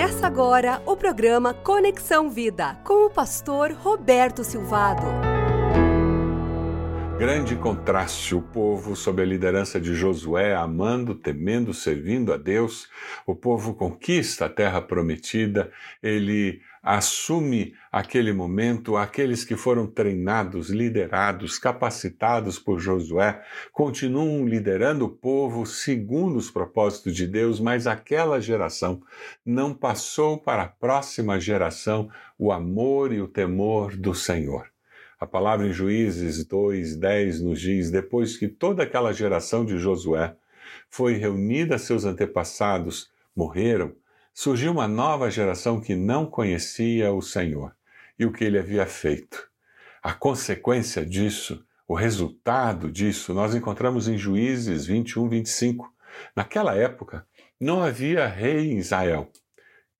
Começa agora o programa Conexão Vida com o pastor Roberto Silvado. Grande contraste, o povo, sob a liderança de Josué, amando, temendo, servindo a Deus, o povo conquista a terra prometida, ele assume aquele momento, aqueles que foram treinados, liderados, capacitados por Josué, continuam liderando o povo segundo os propósitos de Deus, mas aquela geração não passou para a próxima geração o amor e o temor do Senhor. A palavra em Juízes 2:10 nos diz: depois que toda aquela geração de Josué foi reunida a seus antepassados, morreram, surgiu uma nova geração que não conhecia o Senhor e o que ele havia feito. A consequência disso, o resultado disso, nós encontramos em Juízes 21, 25. Naquela época, não havia rei em Israel.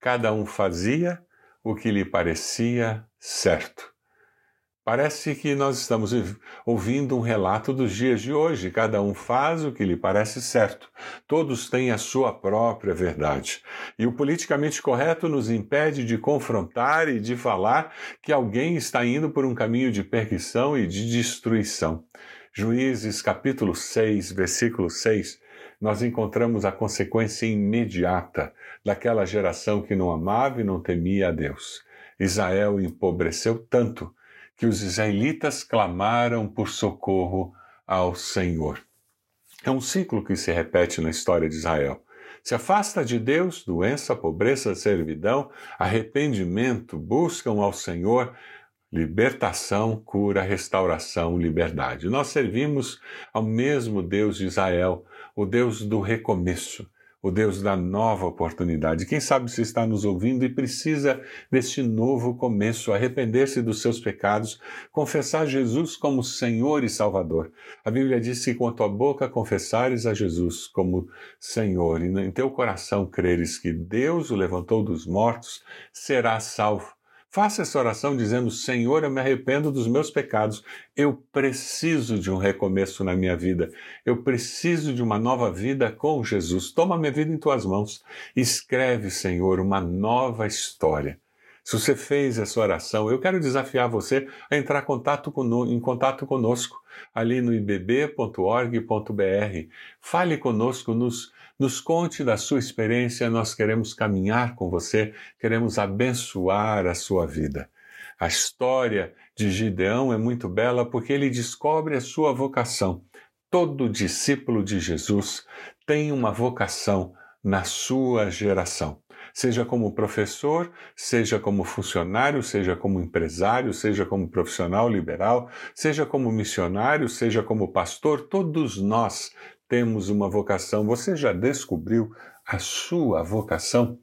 Cada um fazia o que lhe parecia certo. Parece que nós estamos ouvindo um relato dos dias de hoje. Cada um faz o que lhe parece certo. Todos têm a sua própria verdade. E o politicamente correto nos impede de confrontar e de falar que alguém está indo por um caminho de perdição e de destruição. Juízes capítulo 6, versículo 6, nós encontramos a consequência imediata daquela geração que não amava e não temia a Deus. Israel empobreceu tanto que os israelitas clamaram por socorro ao Senhor. É um ciclo que se repete na história de Israel. Se afasta de Deus, doença, pobreza, servidão, arrependimento, buscam ao Senhor libertação, cura, restauração, liberdade. Nós servimos ao mesmo Deus de Israel, o Deus do recomeço o Deus da nova oportunidade. Quem sabe se está nos ouvindo e precisa deste novo começo, arrepender-se dos seus pecados, confessar Jesus como Senhor e Salvador. A Bíblia diz que com a tua boca confessares a Jesus como Senhor e em teu coração creres que Deus o levantou dos mortos, serás salvo. Faça essa oração dizendo: Senhor, eu me arrependo dos meus pecados. Eu preciso de um recomeço na minha vida. Eu preciso de uma nova vida com Jesus. Toma minha vida em tuas mãos. Escreve, Senhor, uma nova história. Se você fez essa oração, eu quero desafiar você a entrar em contato, conosco ali no ibb.org.br. Fale conosco, nos nos conte da sua experiência, nós queremos caminhar com você, queremos abençoar a sua vida. A história de Gideão é muito bela porque ele descobre a sua vocação. Todo discípulo de Jesus tem uma vocação na sua geração. Seja como professor, seja como funcionário, seja como empresário, seja como profissional liberal, seja como missionário, seja como pastor, todos nós temos uma vocação. Você já descobriu a sua vocação?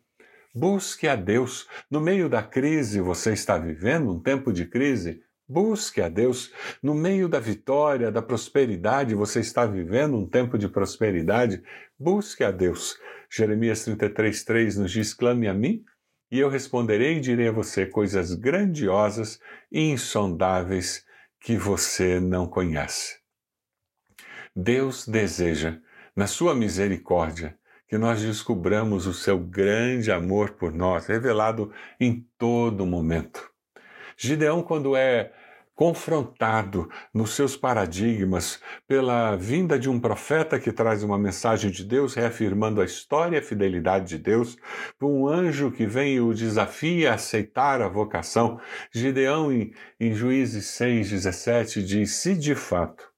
Busque a Deus. No meio da crise, você está vivendo um tempo de crise? Busque a Deus. No meio da vitória, da prosperidade, você está vivendo um tempo de prosperidade? Busque a Deus. Jeremias 33,3 nos diz: clame a mim, e eu responderei e direi a você coisas grandiosas e insondáveis que você não conhece. Deus deseja, na sua misericórdia, que nós descubramos o seu grande amor por nós, revelado em todo momento. Gideão, quando é confrontado nos seus paradigmas pela vinda de um profeta que traz uma mensagem de Deus, reafirmando a história e a fidelidade de Deus, por um anjo que vem e o desafia a aceitar a vocação, Gideão, em, em Juízes 6,17, diz: Se de fato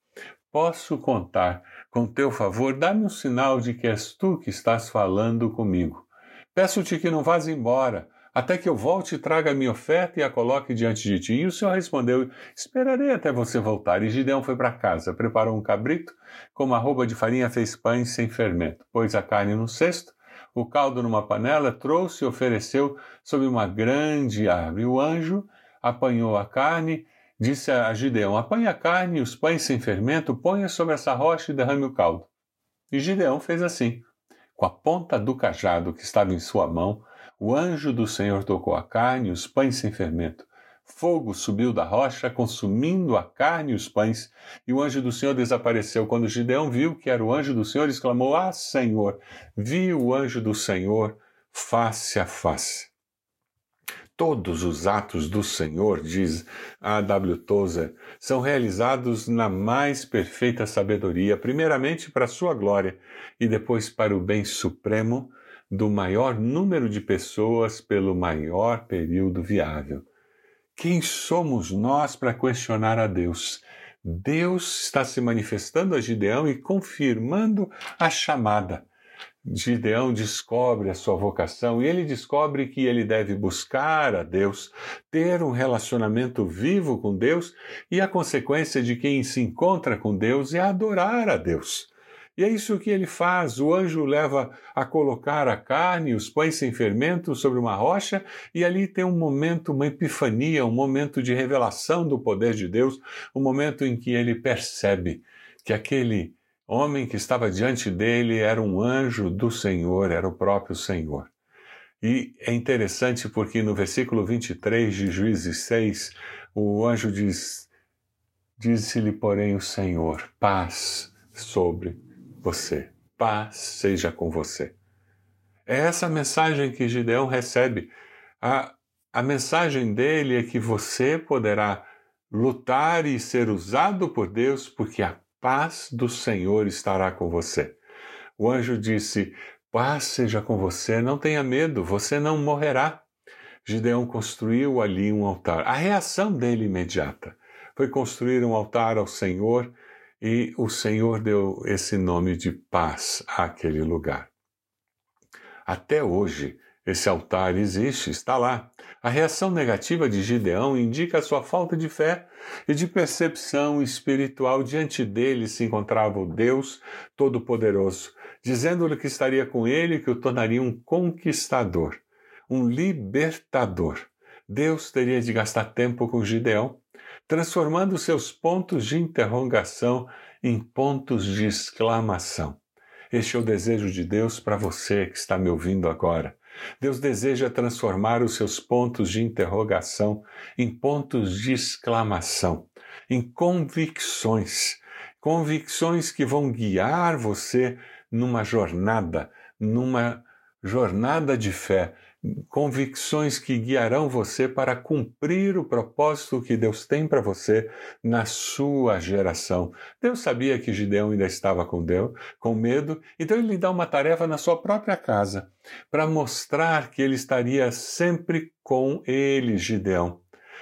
posso contar com teu favor, dá-me um sinal de que és tu que estás falando comigo. Peço-te que não vás embora, até que eu volte e traga a minha oferta e a coloque diante de ti. E o Senhor respondeu: Esperarei até você voltar. E Gideão foi para casa, preparou um cabrito, com uma roupa de farinha fez pães sem fermento, pôs a carne no cesto, o caldo numa panela, trouxe e ofereceu sob uma grande árvore. O anjo apanhou a carne Disse a Gideão: Apanhe a carne e os pães sem fermento, ponha sobre essa rocha e derrame o caldo. E Gideão fez assim. Com a ponta do cajado que estava em sua mão, o anjo do Senhor tocou a carne e os pães sem fermento. Fogo subiu da rocha, consumindo a carne e os pães, e o anjo do Senhor desapareceu. Quando Gideão viu que era o anjo do Senhor, exclamou: Ah, Senhor! Vi o anjo do Senhor face a face. Todos os atos do Senhor, diz A. W. Tozer, são realizados na mais perfeita sabedoria, primeiramente para sua glória e depois para o bem supremo do maior número de pessoas pelo maior período viável. Quem somos nós para questionar a Deus? Deus está se manifestando a Gideão e confirmando a chamada. Gideão descobre a sua vocação e ele descobre que ele deve buscar a Deus, ter um relacionamento vivo com Deus e a consequência de quem se encontra com Deus é adorar a Deus. E é isso que ele faz. O anjo leva a colocar a carne, os pães sem fermento sobre uma rocha, e ali tem um momento, uma epifania, um momento de revelação do poder de Deus, um momento em que ele percebe que aquele homem que estava diante dele era um anjo do Senhor, era o próprio Senhor. E é interessante porque no versículo 23 de Juízes 6, o anjo diz: Disse-lhe, porém, o Senhor, paz sobre você, paz seja com você. É essa mensagem que Gideão recebe. A, a mensagem dele é que você poderá lutar e ser usado por Deus, porque a paz do Senhor estará com você. O anjo disse: Paz seja com você, não tenha medo, você não morrerá. Gideão construiu ali um altar. A reação dele imediata foi construir um altar ao Senhor e o Senhor deu esse nome de paz àquele lugar. Até hoje, esse altar existe, está lá. A reação negativa de Gideão indica a sua falta de fé e de percepção espiritual. Diante dele se encontrava o Deus Todo-Poderoso, dizendo-lhe que estaria com ele e que o tornaria um conquistador, um libertador. Deus teria de gastar tempo com Gideão, transformando seus pontos de interrogação em pontos de exclamação. Este é o desejo de Deus para você que está me ouvindo agora. Deus deseja transformar os seus pontos de interrogação em pontos de exclamação, em convicções, convicções que vão guiar você numa jornada, numa jornada de fé, convicções que guiarão você para cumprir o propósito que Deus tem para você na sua geração. Deus sabia que Gideão ainda estava com Deus, com medo, então ele lhe dá uma tarefa na sua própria casa, para mostrar que ele estaria sempre com ele, Gideão.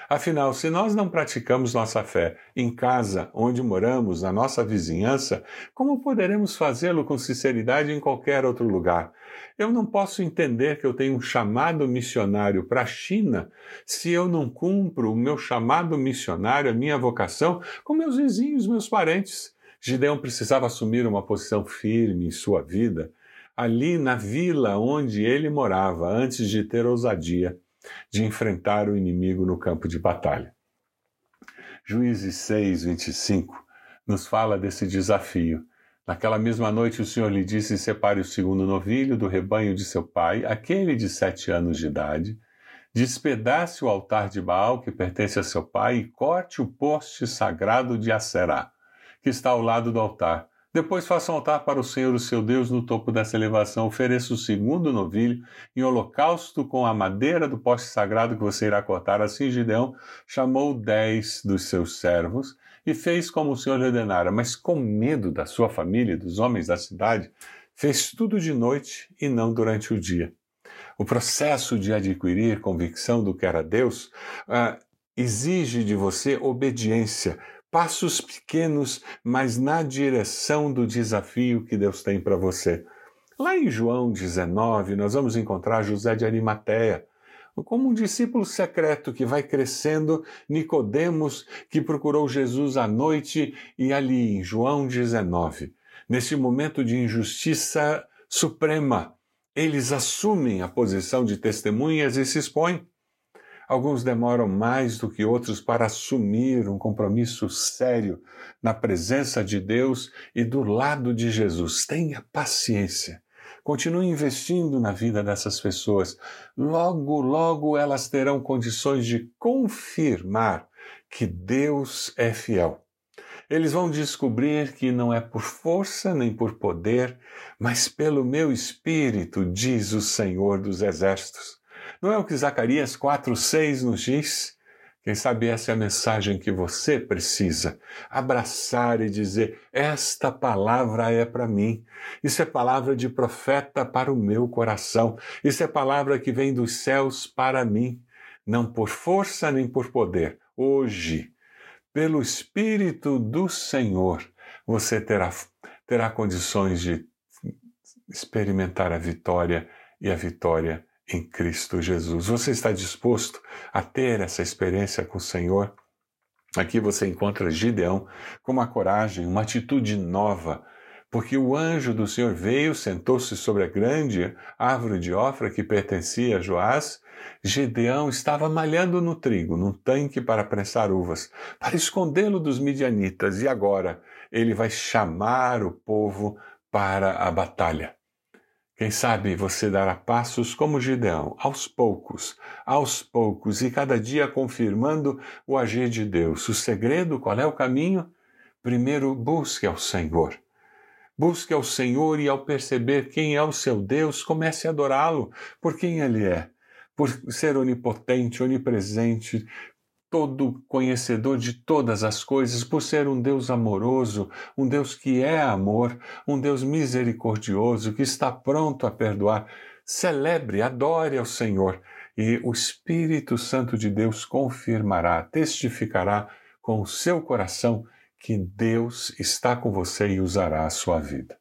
Afinal, se nós não praticamos nossa fé em casa, onde moramos, na nossa vizinhança, como poderemos fazê-lo com sinceridade em qualquer outro lugar? Eu não posso entender que eu tenho um chamado missionário para a China se eu não cumpro o meu chamado missionário, a minha vocação, com meus vizinhos, meus parentes. Gideão precisava assumir uma posição firme em sua vida, ali na vila onde ele morava, antes de ter ousadia de enfrentar o inimigo no campo de batalha. Juízes 6, 25 nos fala desse desafio. Naquela mesma noite o Senhor lhe disse: Separe o segundo novilho do rebanho de seu pai, aquele de sete anos de idade, despedace o altar de Baal que pertence a seu pai e corte o poste sagrado de Aserá, que está ao lado do altar depois faça um altar para o Senhor, o seu Deus, no topo dessa elevação. Ofereça o segundo novilho em holocausto com a madeira do poste sagrado que você irá cortar. Assim Gideão chamou dez dos seus servos e fez como o Senhor lhe ordenara, mas com medo da sua família e dos homens da cidade, fez tudo de noite e não durante o dia. O processo de adquirir convicção do que era Deus uh, exige de você obediência passos pequenos, mas na direção do desafio que Deus tem para você. Lá em João 19, nós vamos encontrar José de Arimateia, como um discípulo secreto que vai crescendo, Nicodemos, que procurou Jesus à noite, e ali em João 19, nesse momento de injustiça suprema, eles assumem a posição de testemunhas e se expõem. Alguns demoram mais do que outros para assumir um compromisso sério na presença de Deus e do lado de Jesus. Tenha paciência. Continue investindo na vida dessas pessoas. Logo, logo elas terão condições de confirmar que Deus é fiel. Eles vão descobrir que não é por força nem por poder, mas pelo meu espírito, diz o Senhor dos Exércitos. Não é o que Zacarias 4,6 nos diz? Quem sabe essa é a mensagem que você precisa. Abraçar e dizer: Esta palavra é para mim. Isso é palavra de profeta para o meu coração. Isso é palavra que vem dos céus para mim. Não por força nem por poder. Hoje, pelo Espírito do Senhor, você terá, terá condições de experimentar a vitória e a vitória em Cristo Jesus. Você está disposto a ter essa experiência com o Senhor? Aqui você encontra Gideão com uma coragem, uma atitude nova, porque o anjo do Senhor veio, sentou-se sobre a grande árvore de Ofra que pertencia a Joás. Gideão estava malhando no trigo, num tanque para prensar uvas, para escondê-lo dos midianitas, e agora ele vai chamar o povo para a batalha. Quem sabe você dará passos como Gideão, aos poucos, aos poucos, e cada dia confirmando o agir de Deus. O segredo, qual é o caminho? Primeiro, busque ao Senhor. Busque ao Senhor e, ao perceber quem é o seu Deus, comece a adorá-lo por quem ele é, por ser onipotente, onipresente, todo conhecedor de todas as coisas, por ser um Deus amoroso, um Deus que é amor, um Deus misericordioso, que está pronto a perdoar. Celebre, adore ao Senhor e o Espírito Santo de Deus confirmará, testificará com o seu coração que Deus está com você e usará a sua vida.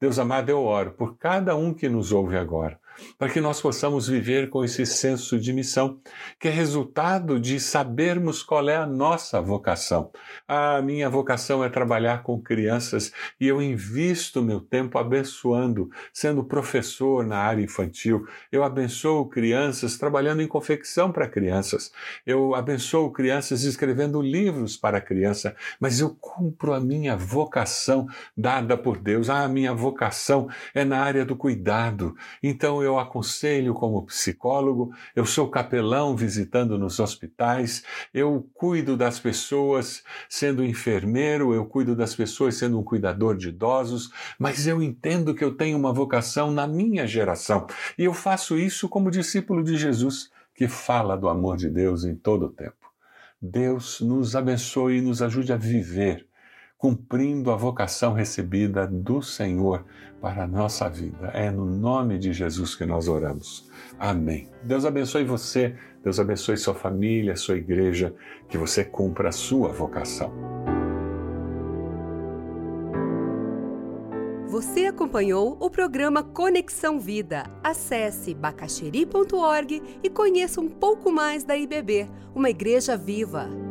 Deus amado, eu oro por cada um que nos ouve agora para que nós possamos viver com esse senso de missão, que é resultado de sabermos qual é a nossa vocação. A minha vocação é trabalhar com crianças e eu invisto meu tempo abençoando, sendo professor na área infantil. Eu abençoo crianças trabalhando em confecção para crianças. Eu abençoo crianças escrevendo livros para criança, mas eu cumpro a minha vocação dada por Deus. Ah, a minha vocação é na área do cuidado. Então eu eu aconselho como psicólogo, eu sou capelão visitando nos hospitais, eu cuido das pessoas sendo enfermeiro, eu cuido das pessoas sendo um cuidador de idosos, mas eu entendo que eu tenho uma vocação na minha geração e eu faço isso como discípulo de Jesus que fala do amor de Deus em todo o tempo. Deus nos abençoe e nos ajude a viver cumprindo a vocação recebida do Senhor para a nossa vida. É no nome de Jesus que nós oramos. Amém. Deus abençoe você, Deus abençoe sua família, sua igreja, que você cumpra a sua vocação. Você acompanhou o programa Conexão Vida. Acesse bacacheri.org e conheça um pouco mais da IBB, uma igreja viva.